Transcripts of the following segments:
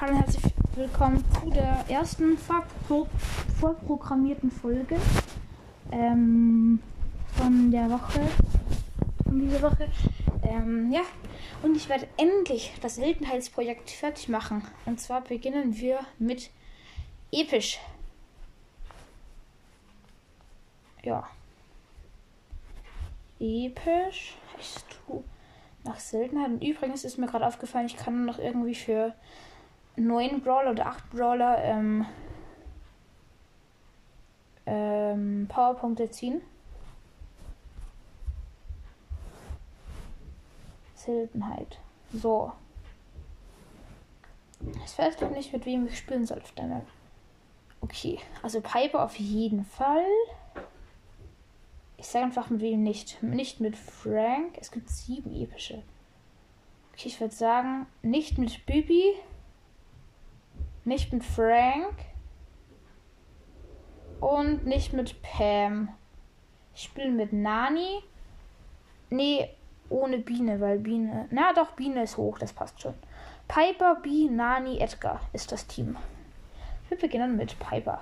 Hallo und herzlich willkommen zu der ersten vorpro vorprogrammierten Folge ähm, von der Woche, von dieser Woche. Ähm, ja, und ich werde endlich das Wildenheilsprojekt fertig machen. Und zwar beginnen wir mit Episch. Ja. Episch. Ich tue nach Seltenheit. Und übrigens ist mir gerade aufgefallen, ich kann noch irgendwie für neun Brawler oder acht Brawler ähm, ähm, Powerpunkte ziehen. Seltenheit. So. Ich weiß doch nicht, mit wem ich spielen soll auf. Okay, also Piper auf jeden Fall. Ich sage einfach mit wem nicht. Nicht mit Frank. Es gibt sieben epische. Okay, ich würde sagen, nicht mit Bibi. Nicht mit Frank. Und nicht mit Pam. Ich spiele mit Nani. Nee, ohne Biene, weil Biene. Na doch, Biene ist hoch, das passt schon. Piper, B, Nani, Edgar ist das Team. Wir beginnen mit Piper.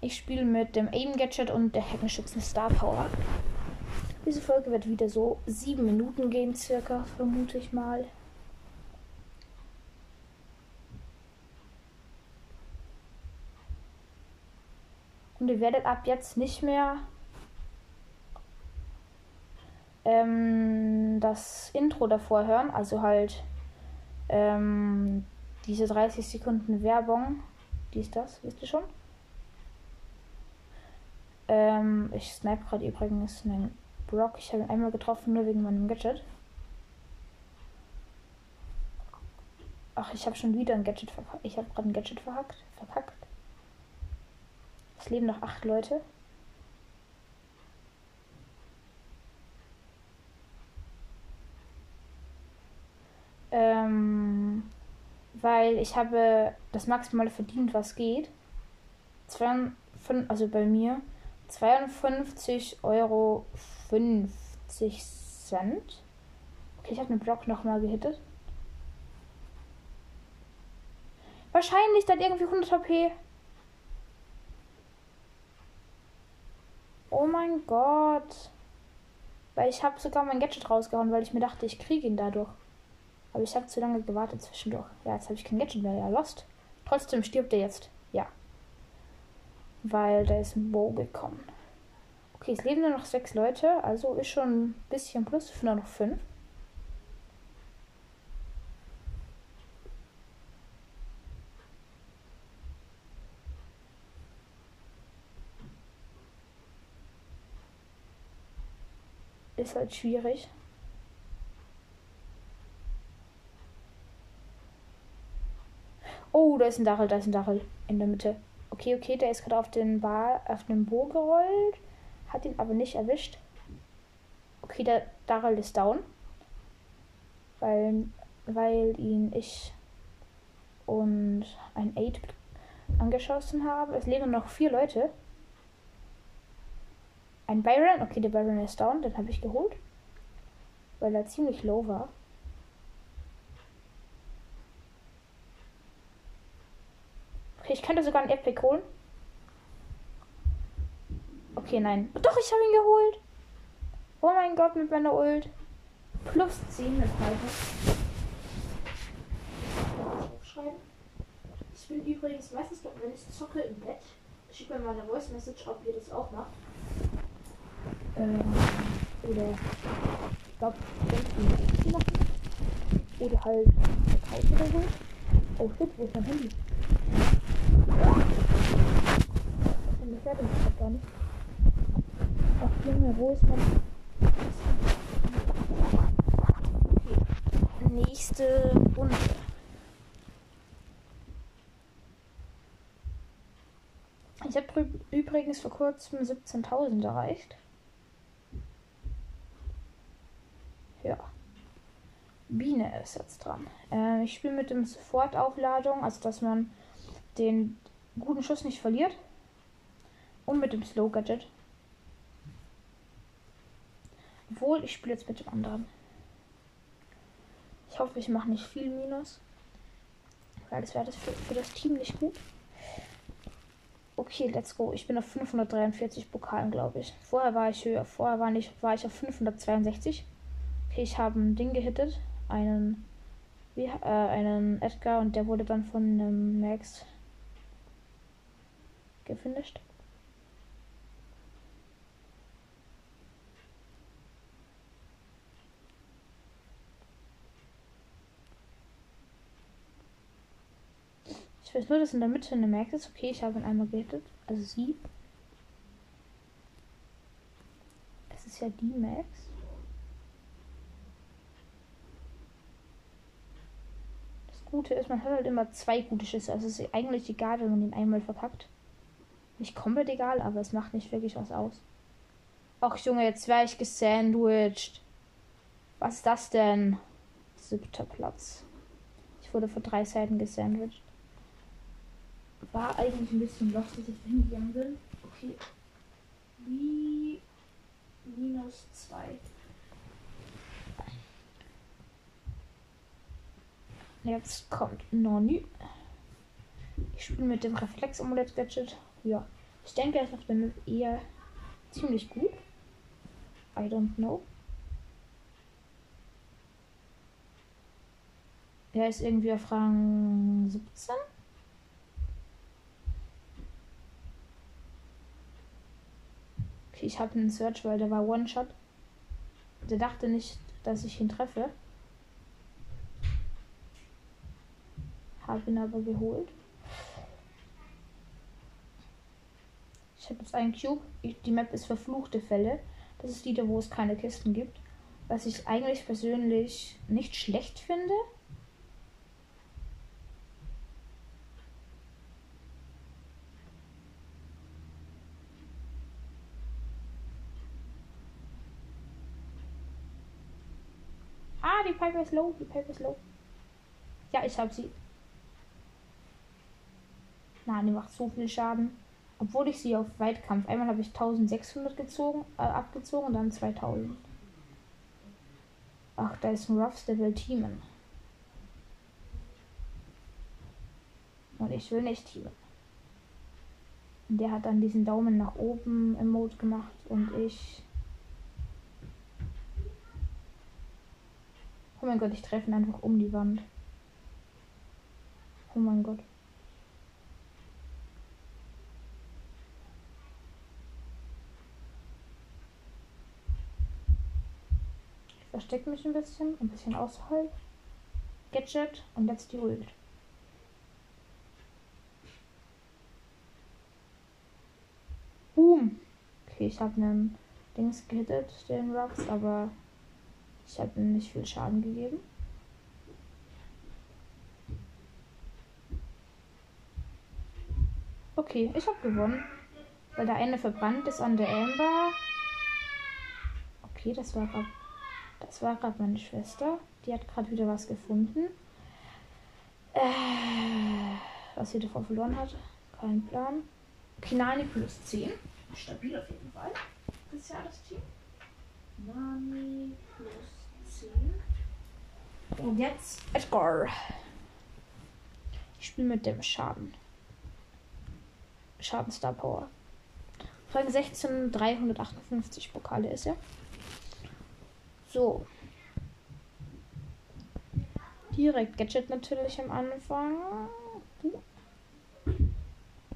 Ich spiele mit dem Aim Gadget und der Heckenschützen Star Power. Diese Folge wird wieder so sieben Minuten gehen, circa, vermute ich mal. Ihr werdet ab jetzt nicht mehr ähm, das Intro davor hören, also halt ähm, diese 30 Sekunden Werbung. Die ist das, wisst ihr schon? Ähm, ich snipe gerade übrigens einen Brock. Ich habe ihn einmal getroffen, nur wegen meinem Gadget. Ach, ich habe schon wieder ein Gadget verpackt. Ich habe gerade ein Gadget verhackt, verpackt. Es leben noch acht Leute. Ähm, weil ich habe das Maximale verdient, was geht. Zwei, also bei mir 52 Euro 50 Cent. Okay, ich habe den Block nochmal gehittet. Wahrscheinlich dann irgendwie 100 HP. Oh mein Gott. Weil ich habe sogar mein Gadget rausgehauen, weil ich mir dachte, ich kriege ihn dadurch. Aber ich habe zu lange gewartet zwischendurch. Ja, jetzt habe ich kein Gadget mehr. Ja, lost. Trotzdem stirbt er jetzt. Ja. Weil da ist ein Bo gekommen. Okay, es leben nur noch sechs Leute. Also ist schon ein bisschen plus. Nur noch fünf. Ist halt schwierig. Oh, da ist ein Dachel, da ist ein Dachel in der Mitte. Okay, okay, der ist gerade auf den Bar, auf den Bo gerollt. Hat ihn aber nicht erwischt. Okay, der Darrell ist down. Weil, weil ihn ich und ein 8 angeschossen haben. Es leben noch vier Leute. Ein Byron. Okay, der Byron ist down. Den habe ich geholt. Weil er ziemlich low war. Okay, ich könnte sogar einen Epic holen. Okay, nein. Doch, ich habe ihn geholt. Oh mein Gott, mit meiner Ult. Plus 10 mit Piper. Ich bin übrigens meistens, wenn ich zocke im Bett, schickt mir mal eine Voice Message, ob ihr das auch macht. Ähm, oder ich glaube, ich machen. Oder halt Couch oder so. Oh shit, wo ist mein Handy? Ich werde mich gar nicht. Ach Junge, wo ist mein... Okay. Nächste Runde. Ich habe übrigens vor kurzem 17.000 erreicht. Ja. Biene ist jetzt dran. Äh, ich spiele mit dem Sofortaufladung, also dass man den guten Schuss nicht verliert. Und mit dem Slow Gadget. Obwohl, ich spiele jetzt mit dem anderen. Ich hoffe, ich mache nicht viel Minus. Weil das wäre das für, für das Team nicht gut. Okay, let's go. Ich bin auf 543 Pokalen, glaube ich. Vorher war ich höher. Vorher war, nicht, war ich auf 562. Okay, ich habe ein Ding gehittet. Einen, wie, äh, einen Edgar und der wurde dann von einem Max gefinisht. Ich weiß nur, dass in der Mitte eine Max ist. Okay, ich habe ihn einmal gehittet. Also sie. Das ist ja die Max. Das Gute ist, man hat halt immer zwei gute Schüsse. Also es ist eigentlich egal, wenn man ihn einmal verkackt. Nicht komplett egal, aber es macht nicht wirklich was aus. Ach Junge, jetzt wäre ich gesandwiched. Was ist das denn? Siebter Platz. Ich wurde vor drei Seiten gesandwiched war eigentlich ein bisschen lost, dass ich hingegangen bin. Okay. Wie minus 2. Jetzt kommt Noni. Ich spiele mit dem Reflex-Amulett-Gadget. Ja. Ich denke, er ist auf dem eher ziemlich gut. I don't know. Er ist irgendwie auf Rang 17. Okay, ich habe einen Search, weil der war One-Shot. Der dachte nicht, dass ich ihn treffe. Habe ihn aber geholt. Ich habe jetzt einen Cube. Ich, die Map ist verfluchte Fälle. Das ist die, wo es keine Kisten gibt. Was ich eigentlich persönlich nicht schlecht finde. die Piper ist low, die Piper ist low. Ja, ich habe sie. Nein, die macht so viel Schaden. Obwohl ich sie auf Weitkampf. Einmal habe ich 1600 gezogen, äh, abgezogen und dann 2000. Ach, da ist ein Ruffs, der will teamen. Und ich will nicht teamen. Und der hat dann diesen Daumen nach oben im Mode gemacht und ich Oh mein Gott, ich treffe ihn einfach um die Wand. Oh mein Gott. Ich verstecke mich ein bisschen, ein bisschen außerhalb. Gadget und jetzt die Ult. Boom. Okay, ich habe einen Dings gehittet, den Rocks, aber ich habe ihm nicht viel Schaden gegeben. Okay, ich habe gewonnen. Weil der eine verbrannt ist an der Amber. Okay, das war grad, das war gerade meine Schwester. Die hat gerade wieder was gefunden. Äh, was sie davor verloren hat. Kein Plan. Kinani plus 10. Stabil auf jeden Fall. Das ist ja das Team. Nani plus und jetzt Edgar. Ich spiele mit dem Schaden. Schaden Star Power. Rang 16, 358 Pokale ist er. So. Direkt Gadget natürlich am Anfang.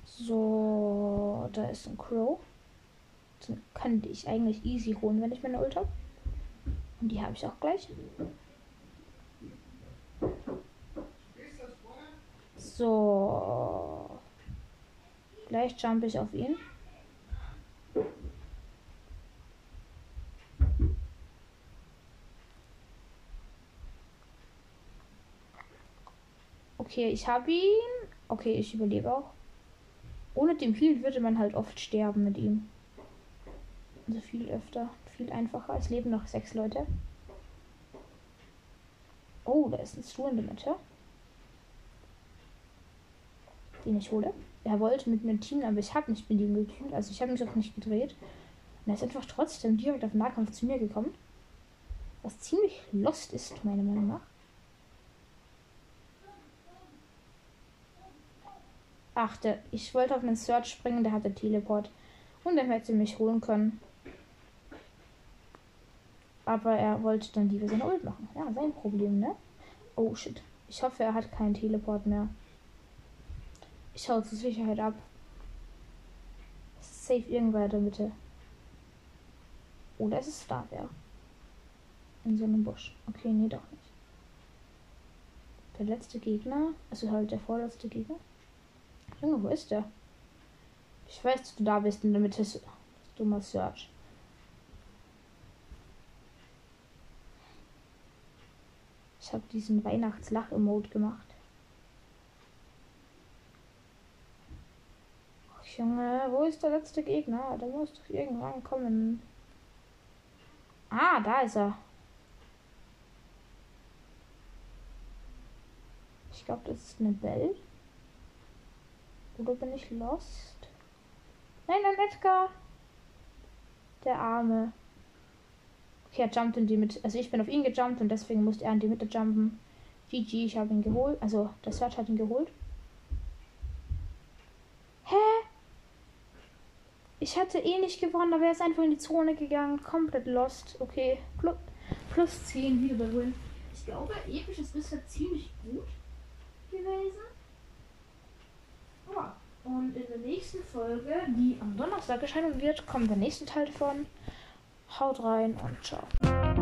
So, da ist ein Crow. Den kann ich eigentlich easy holen, wenn ich meine Ult habe. Und die habe ich auch gleich. So. Gleich jump ich auf ihn. Okay, ich habe ihn. Okay, ich überlebe auch. Ohne dem Heal würde man halt oft sterben mit ihm. Also viel öfter, viel einfacher. Es leben noch sechs Leute. Oh, da ist ein Stu in der Mitte den ich hole. Er wollte mit mir teamen, aber ich habe nicht mit ihm geteamt. Also ich habe mich auch nicht gedreht. Und er ist einfach trotzdem direkt auf Nahkampf zu mir gekommen. Was ziemlich lost ist, meiner Meinung nach. Ach, der, ich wollte auf einen Search springen, der hatte Teleport. Und er hätte mich holen können. Aber er wollte dann lieber seine Ult machen. Ja, sein Problem, ne? Oh shit. Ich hoffe, er hat keinen Teleport mehr. Ich hau zur Sicherheit ab. Safe irgendwer in der Mitte. Oder es ist da, ja. In so einem Busch. Okay, nee, doch nicht. Der letzte Gegner. Also halt der vorletzte Gegner. Junge, wo ist der? Ich weiß, dass du da bist in der Mitte. Dummer Search. Ich habe diesen Weihnachtslach-Emote gemacht. Ach, Junge, wo ist der letzte Gegner? Der muss doch irgendwann kommen. Ah, da ist er. Ich glaube, das ist eine Bell. Oder bin ich lost? Nein, nein, Edgar. Der Arme. Okay, er jumpt in die Mitte. Also ich bin auf ihn gejumpt und deswegen musste er in die Mitte jumpen. GG, ich habe ihn geholt. Also der Search hat ihn geholt. Hä? Ich hatte eh nicht gewonnen, aber er ist einfach in die Zone gegangen. Komplett lost. Okay. Plus, plus 10 wieder bei Win. Ich glaube, episch ist bisher ziemlich gut gewesen. Und in der nächsten Folge, die am Donnerstag erscheinen wird, kommt der nächste Teil davon. Haut rein und ciao.